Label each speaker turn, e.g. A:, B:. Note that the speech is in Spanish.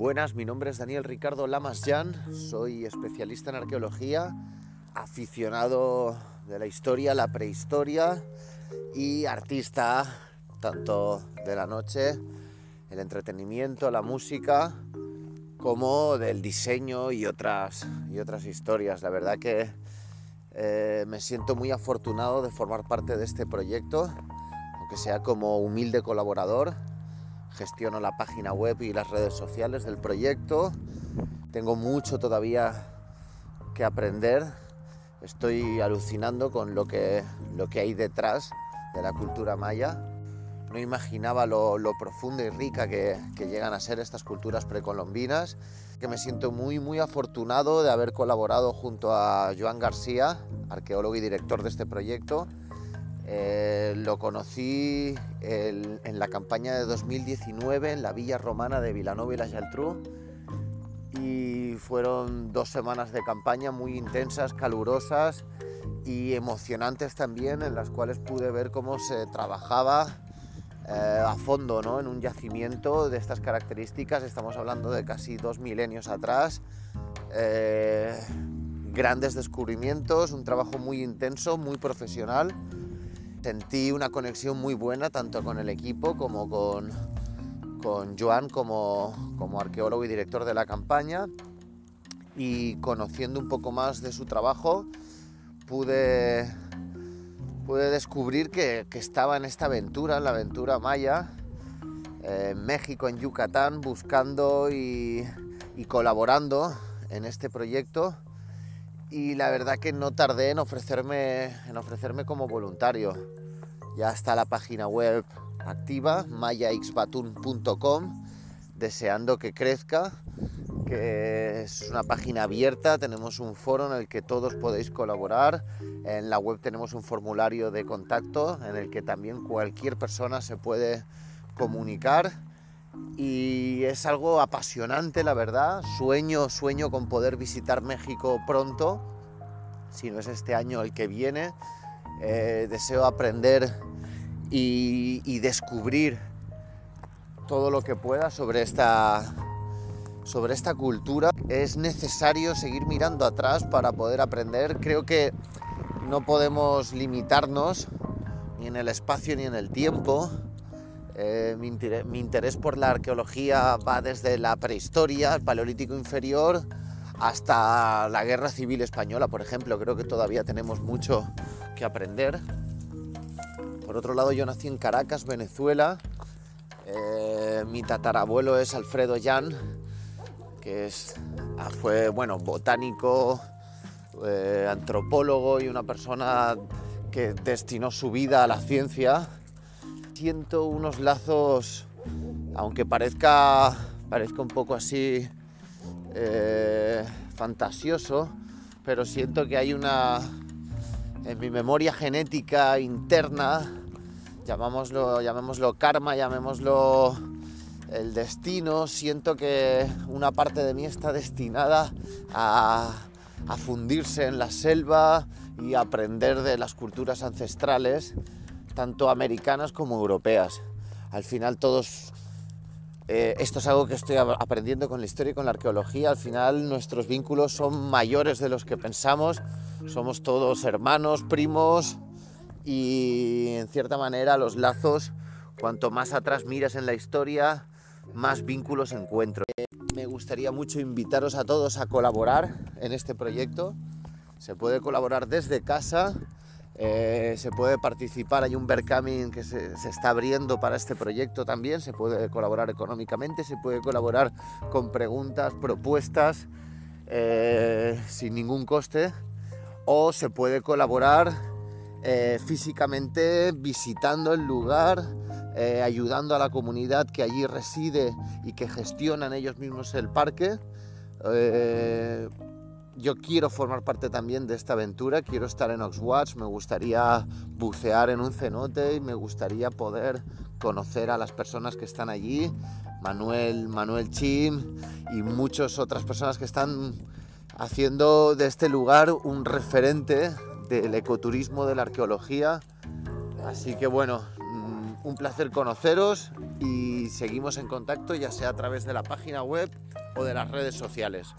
A: Buenas, mi nombre es Daniel Ricardo Lamas Jan, soy especialista en arqueología, aficionado de la historia, la prehistoria y artista tanto de la noche, el entretenimiento, la música, como del diseño y otras, y otras historias. La verdad que eh, me siento muy afortunado de formar parte de este proyecto, aunque sea como humilde colaborador. Gestiono la página web y las redes sociales del proyecto. Tengo mucho todavía que aprender. Estoy alucinando con lo que, lo que hay detrás de la cultura maya. No imaginaba lo, lo profunda y rica que, que, llegan a ser estas culturas precolombinas, que me siento muy, muy afortunado de haber colaborado junto a Joan García, arqueólogo y director de este proyecto. Eh, lo conocí el, en la campaña de 2019 en la villa romana de Vilanova y la Geltrú y fueron dos semanas de campaña muy intensas, calurosas y emocionantes también, en las cuales pude ver cómo se trabajaba eh, a fondo ¿no? en un yacimiento de estas características. Estamos hablando de casi dos milenios atrás. Eh, grandes descubrimientos, un trabajo muy intenso, muy profesional. Sentí una conexión muy buena tanto con el equipo como con, con Joan como, como arqueólogo y director de la campaña. Y conociendo un poco más de su trabajo, pude pude descubrir que, que, estaba en esta aventura, en la aventura maya, eh, en México, en Yucatán, buscando y, y, colaborando en este proyecto. Y la verdad que no tardé en ofrecerme, en ofrecerme como voluntario. Ya está la página web activa, mayaxbatun.com, deseando que crezca, que es una página abierta, tenemos un foro en el que todos podéis colaborar, en la web tenemos un formulario de contacto en el que también cualquier persona se puede comunicar y es algo apasionante la verdad, sueño, sueño con poder visitar México pronto, si no es este año el que viene, eh, deseo aprender y, y descubrir todo lo que pueda sobre esta sobre esta cultura. Es necesario seguir mirando atrás para poder aprender. Creo que no podemos limitarnos ni en el espacio ni en el tiempo. Eh, mi, interés, por la arqueología va desde la prehistoria, el paleolítico inferior, hasta la guerra civil española, por ejemplo. Creo que todavía tenemos mucho que aprender. Por otro lado, yo nací en Caracas, Venezuela. Eh, mi tatarabuelo es Alfredo Jan, que es, ah, fue bueno, botánico, eh, antropólogo y una persona que destinó su vida a la ciencia. Siento unos lazos, aunque parezca, parezca un poco así eh, fantasioso, pero siento que hay una, en mi memoria genética interna, llamémoslo, llamémoslo karma, llamémoslo el destino, siento que una parte de mí está destinada a, a fundirse en la selva y aprender de las culturas ancestrales, tanto americanas como europeas. Al final todos, eh, esto es algo que estoy aprendiendo con la historia y con la arqueología, al final nuestros vínculos son mayores de los que pensamos, somos todos hermanos, primos y en cierta manera los lazos, cuanto más atrás miras en la historia, más vínculos encuentro. Me gustaría mucho invitaros a todos a colaborar en este proyecto. Se puede colaborar desde casa, eh, se puede participar, hay un Berkamin que se, se, está abriendo para este proyecto también, se puede colaborar económicamente, se puede colaborar con preguntas, propuestas, eh, sin ningún coste, o se puede colaborar eh, físicamente visitando el lugar, ayudando a la comunidad que allí reside y que gestionan ellos mismos el parque. Yo quiero formar parte también de esta aventura, quiero estar en Oxwatch, me gustaría bucear en un cenote y me gustaría poder conocer a las personas que están allí, Manuel, Manuel Chim y muchas otras personas que están haciendo de este lugar un referente del ecoturismo, de la arqueología. Así que bueno, un placer conoceros y seguimos en contacto ya sea a través de la página web o de las redes sociales.